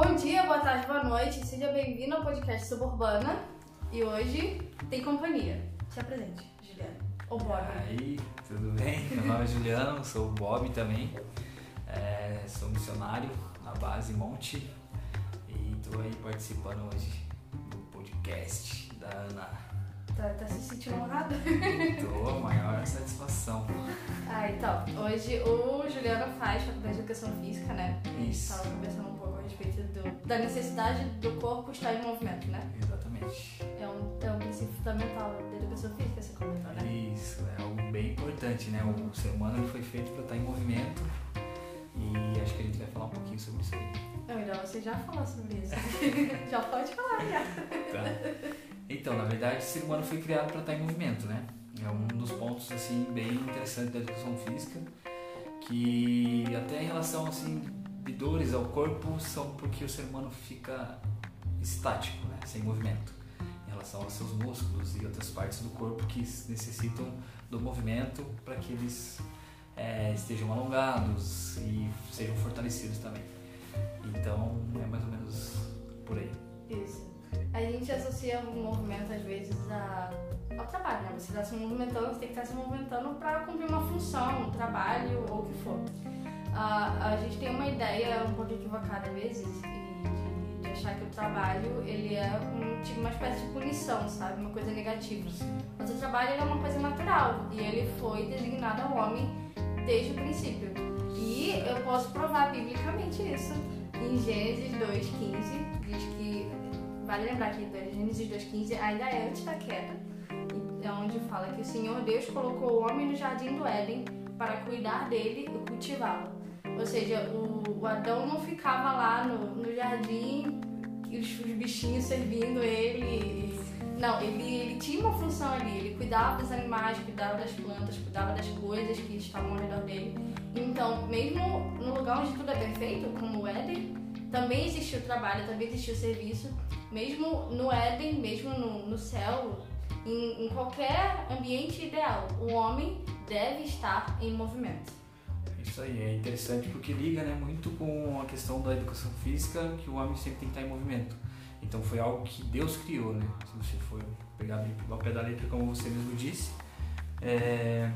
Bom dia, boa tarde, boa noite. Seja bem-vindo ao podcast Suburbana. E hoje tem companhia. Se apresente, Juliana. Ou Bob. Aí, tudo bem? Meu nome é Juliano, sou o Bob também. É, sou missionário na base Monte e estou aí participando hoje do podcast da Ana. Tá, tá se sentindo honrado? Tô, maior satisfação. Ah, então. Hoje o Juliano faz faculdade de educação física, né? Isso. Tava conversando um respeito do- da necessidade do corpo estar em movimento, né? Exatamente. É um, é um princípio fundamental da educação física, você comentou, né? Isso, é algo bem importante, né? O ser humano foi feito para estar em movimento e acho que a gente vai falar um pouquinho sobre isso aí. Não, melhor você já falou sobre isso. já pode falar, já. Tá. Então, na verdade, o ser humano foi criado para estar em movimento, né? É um dos pontos assim bem interessantes da educação física, que até em relação assim de dores ao corpo são porque o ser humano fica estático, né? Sem movimento, em relação aos seus músculos e outras partes do corpo que necessitam do movimento para que eles é, estejam alongados e sejam fortalecidos também. Então, é mais ou menos por aí. Isso. A gente associa o movimento, às vezes, a- ao trabalho, né? Você está se movimentando, você tem que estar se movimentando para cumprir uma função, um trabalho ou o que for. Ah, a gente tem uma ideia um pouco equivocada, às vezes, de, de achar que o trabalho, ele é um, tipo, uma espécie de punição, sabe? Uma coisa negativa. Mas o trabalho é uma coisa natural e ele foi designado ao homem desde o princípio. E eu posso provar biblicamente isso. Em Gênesis 2,15, diz que, vale lembrar que Gênesis 2,15 ainda é antes da queda, é onde fala que o Senhor Deus colocou o homem no jardim do Éden para cuidar dele e cultivá-lo. Ou seja, o, o Adão não ficava lá no, no jardim, e os, os bichinhos servindo ele. não, ele, ele tinha uma função ali, ele cuidava dos animais, cuidava das plantas, cuidava das coisas que estavam ao redor dele. Então, mesmo no lugar onde tudo é perfeito, como o Éden, também existiu o trabalho, também existiu o serviço. Mesmo no Éden, mesmo no, no céu, em, em qualquer ambiente ideal, o homem deve estar em movimento. Isso aí, é interessante porque liga né, muito com a questão da educação física, que o homem sempre tem que estar em movimento. Então foi algo que Deus criou, né? Se você for pegar ao pé da letra, como você mesmo disse. É,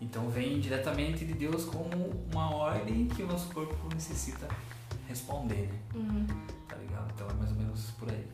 Então vem diretamente de Deus como uma ordem que o nosso corpo necessita responder, né? Uhum. Tá ligado? Então é mais ou menos por aí.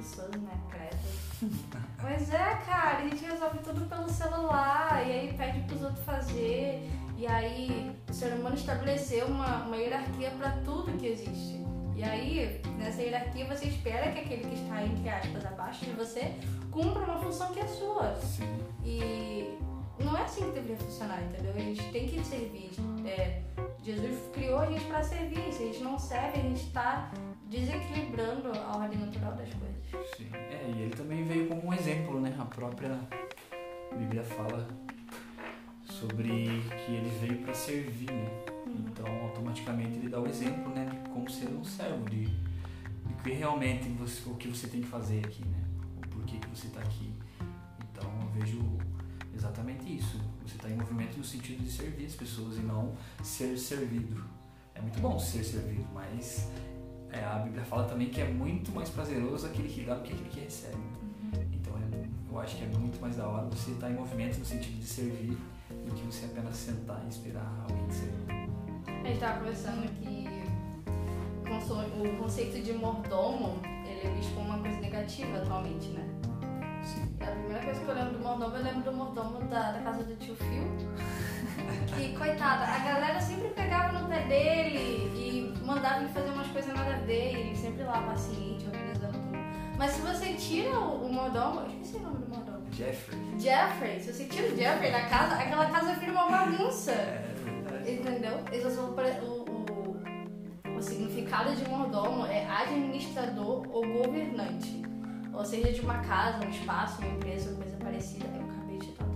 A gente preguiçoso, né? Credo. Pois é, cara, a gente resolve tudo pelo celular e aí pede pros outros fazer. E aí o ser humano estabeleceu uma, uma hierarquia pra tudo que existe. E aí, nessa hierarquia, você espera que aquele que está, entre aspas, abaixo de você cumpra uma função que é sua. Sim. E não é assim que deveria funcionar, entendeu? A gente tem que servir. É, Jesus criou a gente para servir. Se a gente não serve, a gente está desequilibrando a ordem natural das coisas. Sim. É, e ele também veio como um exemplo, né? A própria Bíblia fala sobre que ele veio para servir, né? Então, automaticamente ele dá o exemplo, né, de como ser um servo, de, de que realmente você, o que você tem que fazer aqui, né? O porquê que você está aqui. Então, eu vejo exatamente isso. Você está em movimento no sentido de servir as pessoas e não ser servido. É muito bom ser servido, mas é, a Bíblia fala também que é muito mais prazeroso aquele que dá do que aquele que recebe. Então é- eu acho que é muito mais da hora você estar em movimento no sentido de servir do que você apenas sentar e esperar alguém te servir. A gente estava conversando que o conceito de mordomo ele é visto como uma coisa negativa atualmente, né? Sim. A primeira coisa que eu lembro do mordomo, eu lembro do mordomo da, da casa do tio Phil. Que, coitada, a galera sempre pegava no pé dele e mandava ele fazer umas coisas nada a ver, e ele sempre lá, paciente, organizando tudo. Mas se você tira o, o mordomo, eu esqueci o nome do mordomo. Jeffrey. Jeffrey, se você tira o Jeffrey da casa, aquela casa vira uma bagunça. É verdade. Entendeu? É o, o, o, significado de mordomo é administrador ou governante. Ou seja, de uma casa, um espaço, uma empresa, coisa parecida. Eu acabei de citar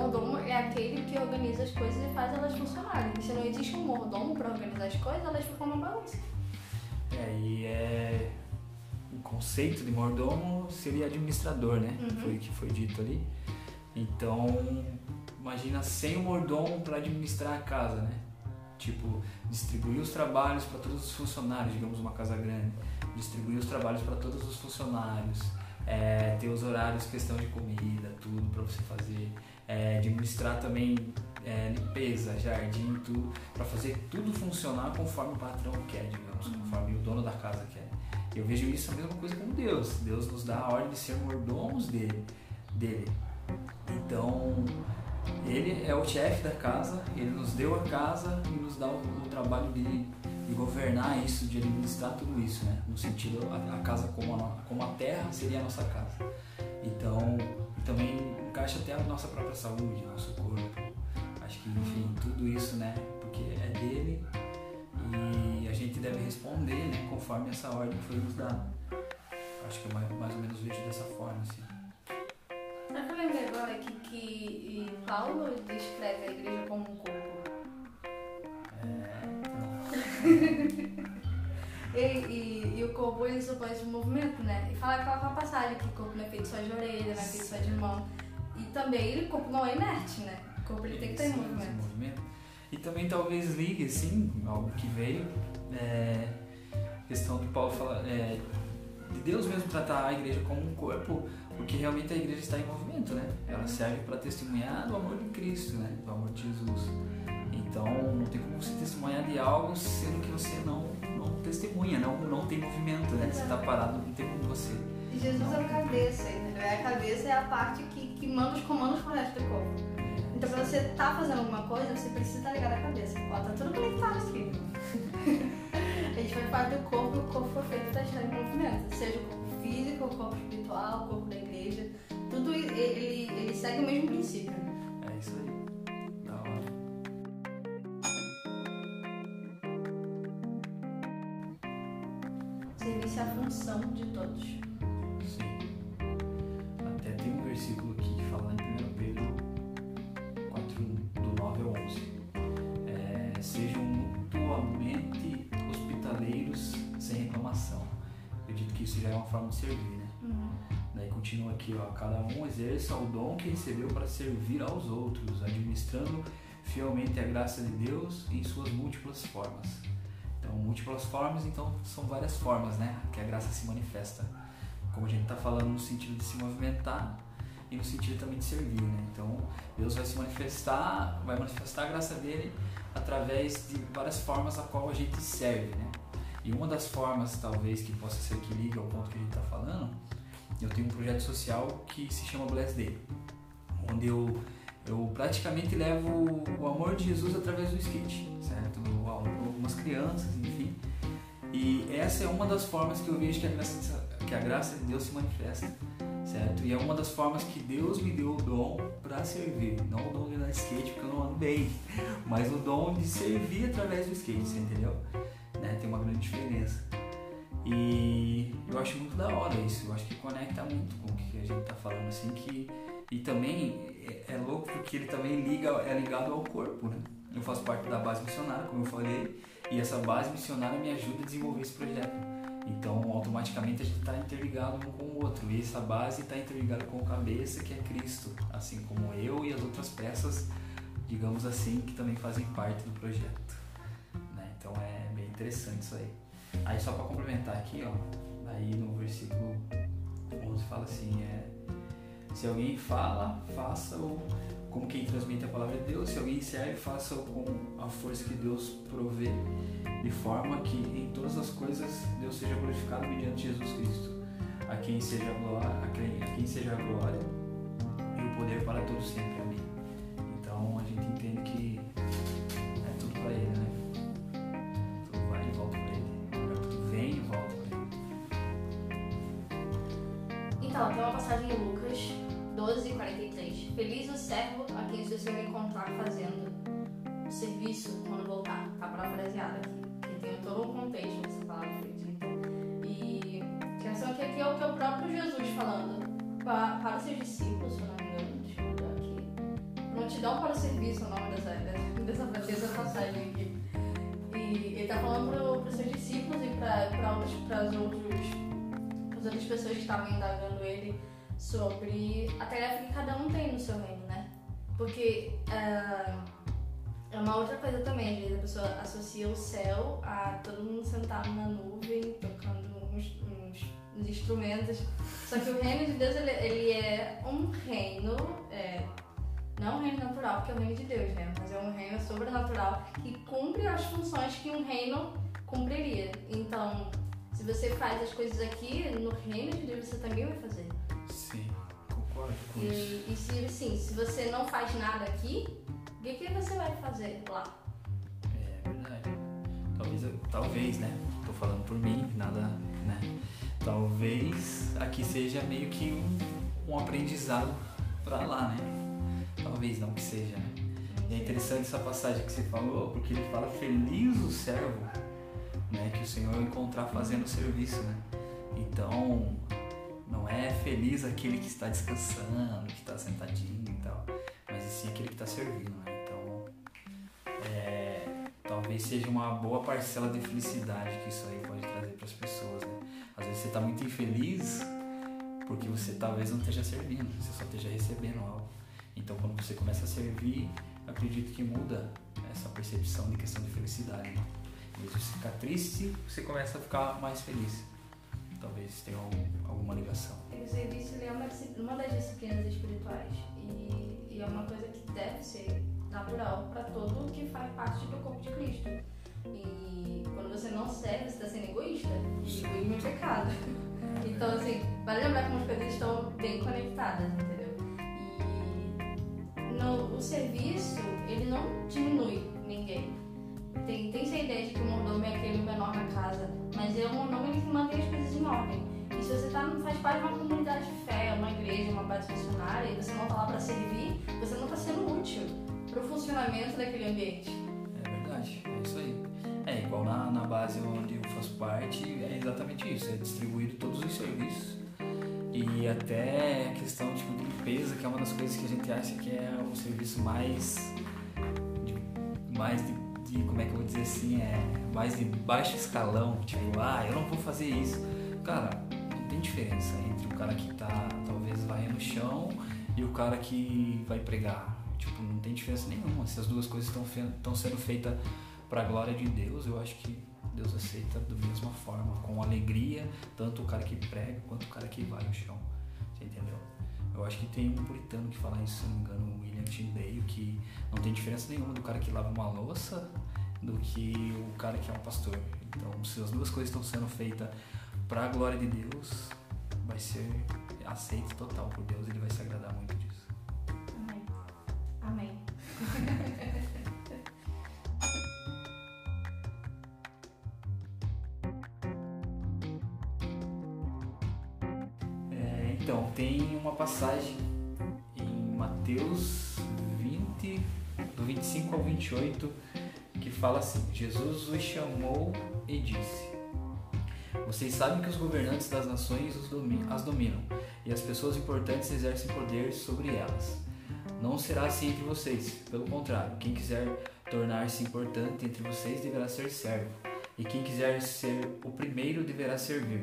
mordomo é aquele que organiza as coisas e faz elas funcionarem. Se não existe um mordomo para organizar as coisas, elas ficam uma bagunça. É, e é. O conceito de mordomo seria administrador, né? Uhum. Foi o que foi dito ali. Então, imagina sem o mordomo para administrar a casa, né? Tipo, distribuir os trabalhos para todos os funcionários, digamos uma casa grande, distribuir os trabalhos para todos os funcionários, é, ter os horários, questão de comida, tudo para você fazer, é, administrar também é, limpeza, jardim, tudo, para fazer tudo funcionar conforme o patrão quer, digamos, uhum. conforme o dono da casa quer. Eu vejo isso a mesma coisa com Deus. Deus nos dá a ordem de ser mordomos dele. dele. Então, ele é o chefe da casa, ele nos deu a casa e nos dá o, o trabalho de, de, governar isso, de administrar tudo isso, né? No sentido, a, a casa como a, como a terra seria a nossa casa. Então, também encaixa até a nossa própria saúde, nosso corpo. Acho que, enfim, tudo isso, né? Porque é dele e a gente deve responder, né? Conforme essa ordem foi nos dada. Acho que eu mais, mais ou menos vejo dessa forma, assim. Que eu lembrei agora que, que Paulo descreve a igreja como um corpo? É, e, e, e, o corpo ele supõe esse movimento, né? E fala aquela passagem que o corpo não é feito só de orelha, não é feito só de mão. E também o corpo não é inerte, né? O corpo ele tem que ter movimento. movimento. E também talvez ligue, assim, algo que veio, é, questão que Paulo fala, é, de Deus mesmo tratar a igreja como um corpo, porque realmente a igreja está em movimento, né? Ela serve para testemunhar do amor de Cristo, né? Do amor de Jesus. Então não tem como você testemunhar de algo sendo que você não, não testemunha, não, não tem movimento, né? Você está parado, não tem como você. E Jesus é a cabeça, entendeu? A cabeça é a parte que, que manda os comandos para o resto do corpo. Então, pra você tá fazendo alguma coisa, você precisa estar ligado à cabeça. Ó, tá tudo conectado aqui. a gente faz parte do corpo o corpo foi feito para estar em movimento. Seja o corpo físico, o corpo espiritual, o corpo da igreja. Tudo ele, ele segue o mesmo princípio. É isso aí. Da hora. Serviço é a função de todos. De servir, né? Uhum. Daí continua aqui, ó, cada um exerça o dom que recebeu para servir aos outros, administrando fielmente a graça de Deus em suas múltiplas formas. Então, múltiplas formas, então são várias formas, né? Que a graça se manifesta. Como a gente está falando no sentido de se movimentar, e no sentido também de servir, né? Então Deus vai se manifestar, vai manifestar a graça dele através de várias formas a qual a gente serve, né? E uma das formas, talvez, que possa ser que liga ao ponto que a gente está falando, eu tenho um projeto social que se chama Bless Day, onde eu, eu praticamente levo o amor de Jesus através do skate, certo? Algumas crianças, enfim. E essa é uma das formas que eu vejo que a graça, que a graça de Deus se manifesta certo? E é uma das formas que Deus me deu o dom para servir, não o dom de andar skate porque eu não ando bem, mas o dom de servir através do skate, você entendeu? Tem uma grande diferença. E eu acho muito da hora isso, eu acho que conecta muito com o que a gente tá falando assim que e também é, é louco porque ele também liga é ligado ao corpo, né? Eu faço parte da base missionária, como eu falei, e essa base missionária me ajuda a desenvolver esse projeto. Então, automaticamente a gente está interligado um com o outro. E essa base está interligada com a cabeça, que é Cristo, assim como eu e as outras peças, digamos assim, que também fazem parte do projeto. Interessante isso aí. Aí, só para complementar aqui, ó, aí no versículo 11 fala assim: é, se alguém fala, faça-o como quem transmite a palavra de Deus. Se alguém serve, faça com a força que Deus provê, de forma que em todas as coisas Deus seja glorificado mediante Jesus Cristo, a quem seja a glória, a quem, a quem seja a glória e o poder para todos sempre. Passagem aqui. E ele está falando para os seus discípulos e para as outras pessoas que estavam indagando ele sobre a tarefa que cada um tem no seu reino, né? Porque uh, é uma outra coisa também, a pessoa associa o céu a todo mundo sentado na nuvem, tocando uns, uns, uns instrumentos. Só que o reino de Deus, ele, ele é um reino, é, não um reino natural, porque é o reino de Deus, né? Mas é um reino sobrenatural que cumpre as funções que um reino cumpriria. Então, se você faz as coisas aqui, no reino de Deus você também vai fazer. Sim, concordo com E, isso. e se, assim, se você não faz nada aqui, o que, que você vai fazer lá? É verdade. Talvez, eu- talvez, né? Tô falando por mim, nada, né? Talvez aqui seja meio que um, um aprendizado pra lá, né? Talvez não que seja, né? E é interessante essa passagem que você falou, porque ele fala feliz o servo, né? Que o Senhor encontrar fazendo o serviço, né? Então, não é feliz aquele que está descansando, que está sentadinho e tal, mas sim aquele que está servindo, né? Então, é, talvez seja uma boa parcela de felicidade que isso aí pode trazer para as pessoas, né? Às vezes você está muito infeliz porque você talvez não esteja servindo, você só esteja recebendo algo. Então, quando você começa a servir, acredito que muda essa percepção de questão de felicidade. Né? Em vez de você ficar triste, você começa a ficar mais feliz. Talvez tenha algum- alguma ligação. O serviço ele é uma, uma das disciplinas espirituais e, e é uma coisa que deve ser natural para todo que faz parte do corpo de Cristo. E quando você não serve, você está sendo egoísta. E egoísmo é pecado. Então, assim, vale lembrar como as coisas estão bem conectadas, entendeu? No, o serviço, ele não diminui ninguém. Tem, tem essa ideia de que o mordomo é aquele menor na casa, mas é o mordomo que mantém as coisas em ordem. E se você tá, faz parte de uma comunidade de fé, uma igreja, uma base missionária, e você não tá lá para servir, você não está sendo útil para o funcionamento daquele ambiente. É verdade, é isso aí. É igual na, na base onde eu faço parte, é exatamente isso, é distribuído todos os serviços. E até a questão tipo, de limpeza, que é uma das coisas que a gente acha que é o serviço mais. de- mais de, de- como é que eu vou dizer assim? É mais de baixo escalão. Tipo, ah, eu não vou fazer isso. Cara, não tem diferença entre o cara que tá talvez varrendo o chão e o cara que vai pregar. Tipo, não tem diferença nenhuma. Se as duas coisas estão sendo feitas para a glória de Deus, eu acho que Deus aceita da mesma forma, com alegria, tanto o cara que prega quanto o cara que vai ao chão. Você entendeu? Eu acho que tem um puritano que fala isso, se não me engano, o William Tyndale, que não tem diferença nenhuma do cara que lava uma louça do que o cara que é um pastor. Então, se as duas coisas estão sendo feitas para a glória de Deus, vai ser aceito total por Deus, ele vai se agradar muito disso. Amém. Amém. passagem em Mateus 20, do 25 ao 28, que fala assim: Jesus os chamou e disse: Vocês sabem que os governantes das nações as dominam, e as pessoas importantes exercem poder sobre elas. Não será assim entre vocês, pelo contrário, quem quiser tornar-se importante entre vocês deverá ser servo, e quem quiser ser o primeiro deverá servir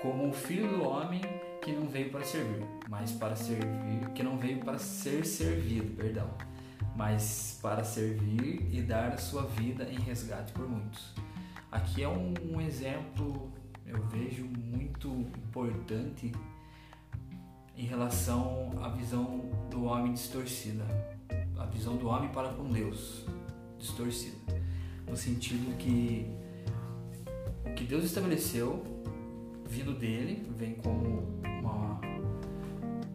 como o filho do homem que não veio para servir, mas para servir, que não veio para ser servido, perdão, mas para servir e dar a sua vida em resgate por muitos. Aqui é um, um exemplo, eu vejo muito importante em relação à visão do homem distorcida, a visão do homem para com Deus distorcida, no sentido que o que Deus estabeleceu vindo dele, vem como uma,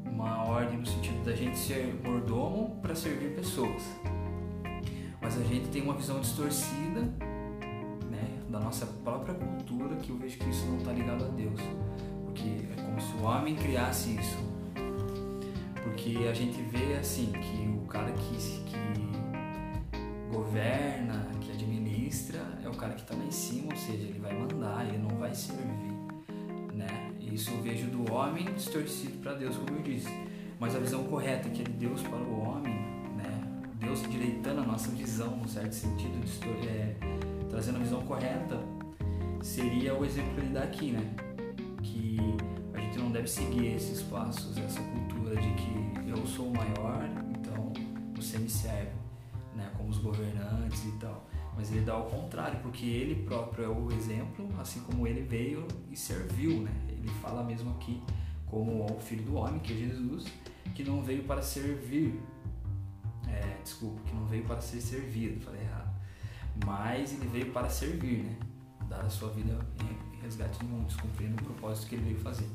uma ordem no sentido da gente ser mordomo para servir pessoas. Mas a gente tem uma visão distorcida né, da nossa própria cultura que eu vejo que isso não está ligado a Deus. Porque é como se o homem criasse isso. Porque a gente vê assim que o cara que, que governa, que administra, é o cara que está lá em cima, ou seja, ele vai mandar, ele não vai servir? Isso eu vejo do homem distorcido para Deus, como eu disse. Mas a visão correta que é de Deus para o homem, né? Deus direitando a nossa visão, no certo sentido, é, trazendo a visão correta, seria o exemplo que ele dá aqui, né? Que a gente não deve seguir esses passos, essa cultura de que eu sou o maior, então você me serve, né? Como os governantes e tal. Mas ele dá ao contrário, porque ele próprio é o exemplo, assim como ele veio e serviu, né? Ele fala mesmo aqui como o filho do homem, que é Jesus, que não veio para servir, é, desculpa, que não veio para ser servido, falei errado, mas ele veio para servir, né? Dar a sua vida em resgate de muitos, cumprindo o propósito que ele veio fazer.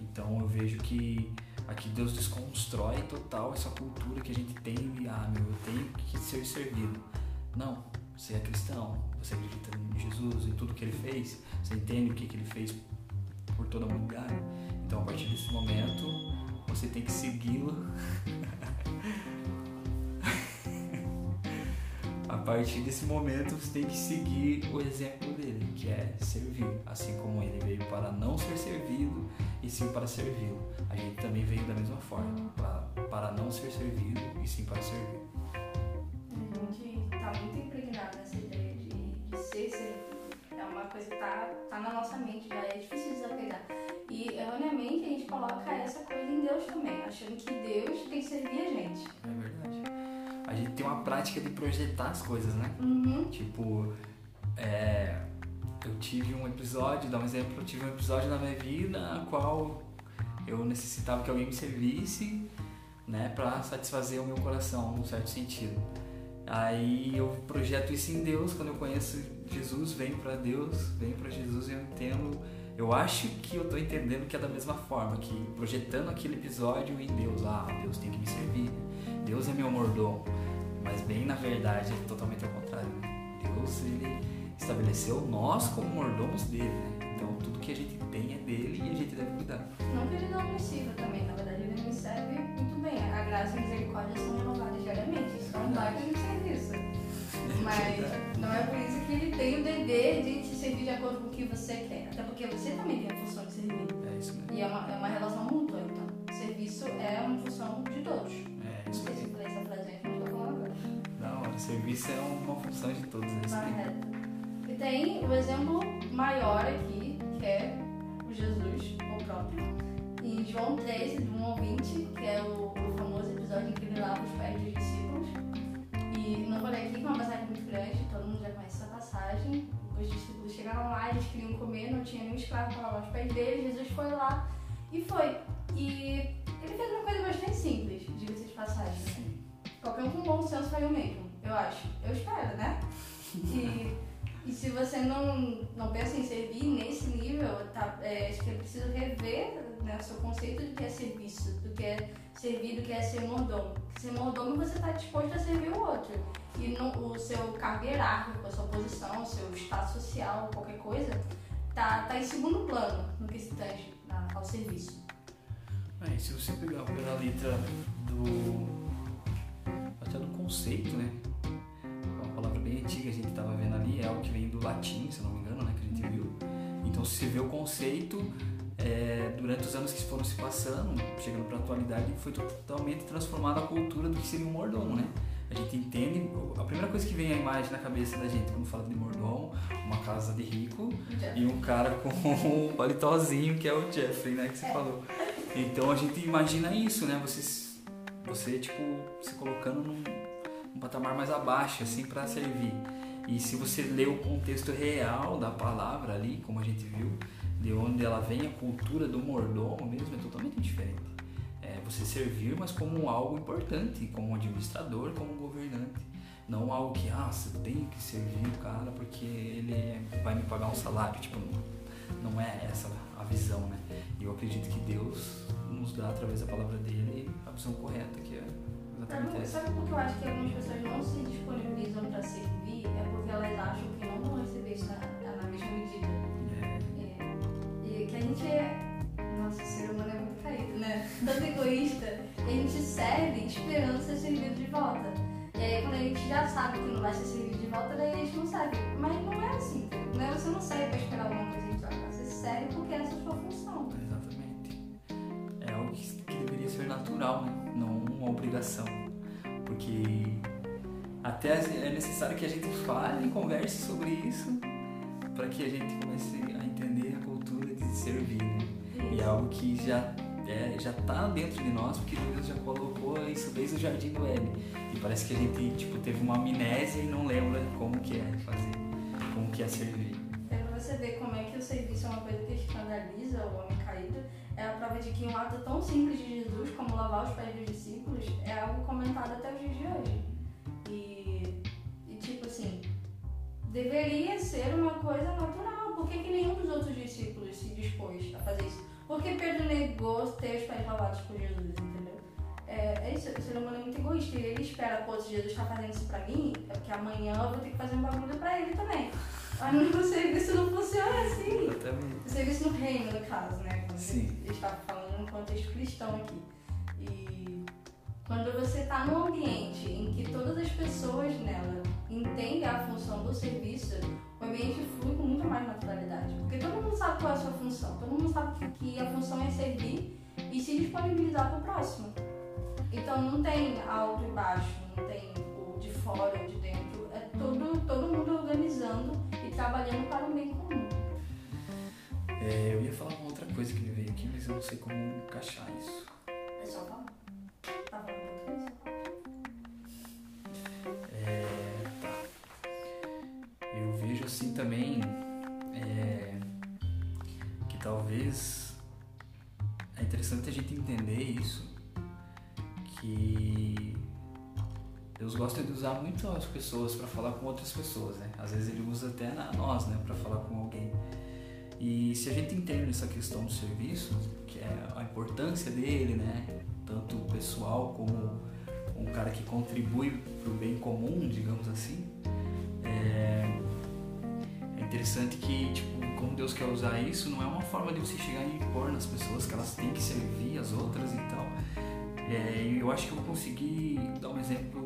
Então eu vejo que aqui Deus desconstrói total essa cultura que a gente tem ah, meu, eu tenho que ser servido. Não, você é cristão, você acredita em Jesus, em tudo que ele fez, você entende o que, que ele fez por toda a humanidade. Então, a partir desse momento, você tem que segui-lo. a partir desse momento, você tem que seguir o exemplo dele, que é servir. Assim como ele veio para não ser servido e sim para servi-lo. A gente também veio da mesma forma, para, para não ser servido e sim para servir. Servido. É uma coisa que está tá na nossa mente, já é difícil desapegar. E erroneamente a gente coloca essa coisa em Deus também, achando que Deus tem que servir a gente. É verdade. A gente tem uma prática de projetar as coisas, né? Uhum. Tipo, é, eu tive um episódio, dá um exemplo, eu tive um episódio na minha vida a qual eu necessitava que alguém me servisse, né, para satisfazer o meu coração, num certo sentido. Aí eu projeto isso em Deus, quando eu conheço Jesus, venho para Deus, venho para Jesus e eu entendo eu acho que eu tô entendendo que é da mesma forma, que projetando aquele episódio em Deus, ah, Deus tem que me servir, Deus é meu mordomo, mas bem na verdade é totalmente ao contrário. Deus ele estabeleceu nós como mordomos dele, né? Então tudo que a gente tem é dele e a gente deve cuidar. Não que ele não me sirva também, na verdade ele me serve muito bem. A graça e a misericórdia são renovadas diariamente, isso é um milagre de serviço. Mas não é por isso que ele tem o dever de te servir de acordo com o que você quer. Até porque você também tem a função de servir. É isso mesmo. E é uma, é uma relação mútua, então. Serviço é uma função de todos. É Não isso sei se eu mesmo. falei essa frase mas estou falando agora. Não, o serviço é uma função de todos. É. Correto. E tem o exemplo maior aqui, que é o Jesus, o próprio. Em João 13, do 1 ao 20, que é o, o famoso episódio em que ele lava os pés dos discípulos. E não vou ler aqui, que é uma passagem muito grande, todo mundo já conhece essa passagem. Os discípulos chegaram lá, eles queriam comer, não tinha nenhum escravo para lavar os pés deles. Jesus foi lá e foi. E ele fez uma coisa bastante simples, diga-se de passagem. Sim. Qualquer um com bom senso faria o mesmo, eu acho. Eu espero, né? E, e se você não, não pensa em servir nesse nível, tá, é, acho que é preciso rever né, o seu conceito do que é serviço, do que é servir, do que é ser mordomo. Ser mordomo você está disposto a servir o outro. E no, o seu cargo hierárquico, a sua posição, o seu status social, qualquer coisa, tá, tá em segundo plano no que se tange na- ao serviço. É, se você pegar pela letra do. até do conceito, né? É uma palavra bem antiga, a gente estava vendo é algo que vem do latim, se não me engano, né? Que a gente viu. Então, se vê o conceito, é, durante os anos que foram se passando, chegando para a atualidade, foi totalmente transformada a cultura do que seria um mordomo, né? A gente entende, a primeira coisa que vem à imagem na cabeça da gente quando fala de mordomo, uma casa de rico, e um cara com um paletózinho que é o Jeffrey, né, que você falou. Então a gente imagina isso, né? Você, você tipo, se colocando num, num patamar mais abaixo, assim, para servir. E se você lê o contexto real da palavra ali, como a gente viu, de onde ela vem, a cultura do mordomo mesmo é totalmente diferente. É você servir, mas como algo importante, como administrador, como governante. Não algo que, ah, você tem que servir o cara porque ele é- vai me pagar um salário. Tipo, não, não é essa a visão, né? E eu acredito que Deus nos dá, através da palavra dele, a visão correta, que é Sabe, sabe por que eu acho que algumas pessoas não se disponibilizam para servir? É porque elas acham que não vão receber isso na, na mesma medida. É, É, e que a gente é. Nossa, o ser humano é muito caído, né? Tanto egoísta. E a gente serve esperando ser servido de volta. E aí, quando a gente já sabe que não vai ser servido de volta, daí a gente não serve. Mas não é assim. Né? Você não serve para esperar alguma coisa em troca. Você serve porque essa é a sua função. exatamente. É algo que, que deveria ser natural, né? Não obrigação. Porque até é necessário que a gente fale e converse sobre isso para que a gente comece a entender a cultura de servir, né? E é algo que já é, já tá dentro de nós, porque Deus já colocou isso desde o jardim do Éden. E parece que a gente tipo, teve uma amnésia e não lembra como que é fazer, como que é servir. É você ver como é que o serviço é uma coisa que escandaliza o homem caído. É a prova de que um ato tão simples de Jesus como lavar os pés dos discípulos é algo comentado até os dias de hoje. E, e tipo assim, deveria ser uma coisa natural. Por que, que nenhum dos outros discípulos se dispôs a fazer isso? Porque Pedro negou ter os pés lavados por Jesus, entendeu? É, é isso, o ser humano é muito egoísta. E ele espera, pô, se Jesus está fazendo isso pra mim, é porque amanhã eu vou ter que fazer um bagulho pra ele também. Mas no serviço não funciona assim. Exatamente. O serviço no reino, no caso, né? Sim. A gente estava falando no contexto cristão aqui. E quando você está num ambiente em que todas as pessoas nela entendem a função do serviço, o ambiente flui com muito mais naturalidade. Porque todo mundo sabe qual é a sua função. Todo mundo sabe que a função é servir e se disponibilizar para o próximo. Então não tem alto e baixo, não tem o de fora ou de dentro. É todo, mundo organizando e trabalhando para o bem comum. É, eu ia falar uma outra coisa que me veio aqui, mas eu não sei como encaixar isso. É só falar. Tá falando? É, tá. Eu vejo assim também é, que talvez é interessante a gente entender isso, que Deus gosta de usar muito as pessoas para falar com outras pessoas, né? Às vezes ele usa até nós, né, para falar com alguém. E se a gente entende essa questão do serviço, que é a importância dele, né, tanto pessoal como um cara que contribui para o bem comum, digamos assim, é, é interessante que, tipo, como Deus quer usar isso, não é uma forma de você chegar e impor nas pessoas que elas têm que servir as outras e tal. É, eu acho que eu vou conseguir dar um exemplo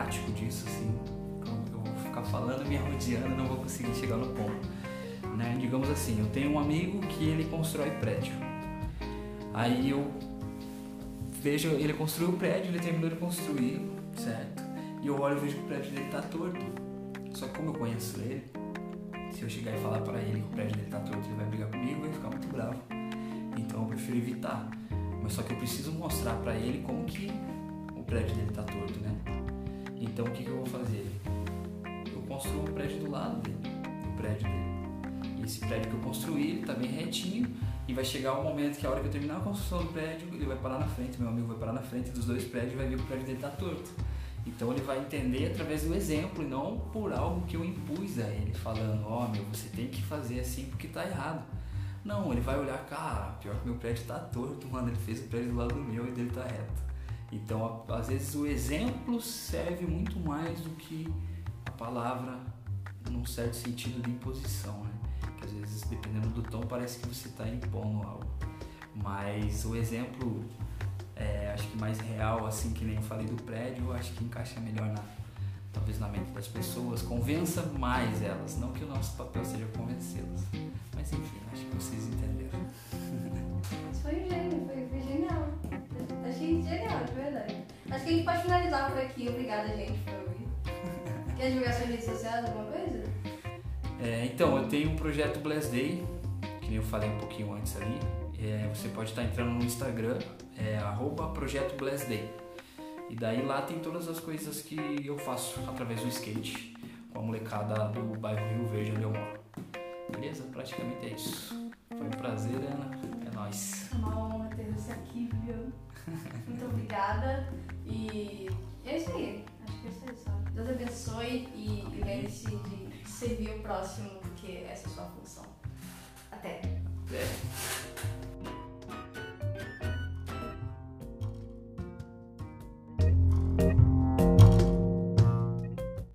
prático disso, assim. Eu vou ficar falando, me arrodeando, não vou conseguir chegar no ponto. Né? Digamos assim, eu tenho um amigo que ele constrói prédio. Aí eu vejo, ele construiu o prédio, ele terminou de construir, certo? E eu olho e vejo que o prédio dele tá torto. Só que como eu conheço ele, se eu chegar e falar para ele que o prédio dele tá torto, ele vai brigar comigo e vai ficar muito bravo. Então eu prefiro evitar. Mas só que eu preciso mostrar para ele como que o prédio dele tá torto, né? Então o que, que eu vou fazer? Eu construo um prédio do lado dele, do prédio dele. E esse prédio que eu construí, ele tá bem retinho e vai chegar um momento que a hora que eu terminar a construção do prédio, ele vai parar na frente, meu amigo vai parar na frente dos dois prédios e vai ver que o prédio dele tá torto. Então ele vai entender através do exemplo e não por algo que eu impus a ele, falando, ó, oh, meu, você tem que fazer assim porque tá errado. Não, ele vai olhar, cara, pior que meu prédio tá torto, mano, ele fez o prédio do lado do meu e dele tá reto. Então, às vezes o exemplo serve muito mais do que a palavra num certo sentido de imposição, né? Que às vezes, dependendo do tom, parece que você está impondo algo. Mas o exemplo, é, acho que mais real, assim, que nem eu falei do prédio, eu acho que encaixa melhor na, talvez na mente das pessoas, convença mais elas, não que o nosso papel seja convencê-las. Mas enfim, acho que vocês entenderam. Isso foi genial. Genial, de verdade. Acho que a gente pode finalizar por aqui. Obrigada, gente, por ouvir. Quer divulgar suas redes sociais, alguma coisa? É, então, eu tenho um projeto Bless Day, que nem eu falei um pouquinho antes ali. É, você pode estar entrando no Instagram, é arroba projeto Bless Day. E daí lá tem todas as coisas que eu faço através do skate, com a molecada do bairro Rio Verde onde eu moro. Beleza? Praticamente é isso. Foi um prazer, Ana. É nóis. É uma honra ter você aqui, obrigada e é isso aí. Acho que é isso aí só. Deus abençoe e lembre-se de servir o próximo, porque essa é a sua função. Até. Até.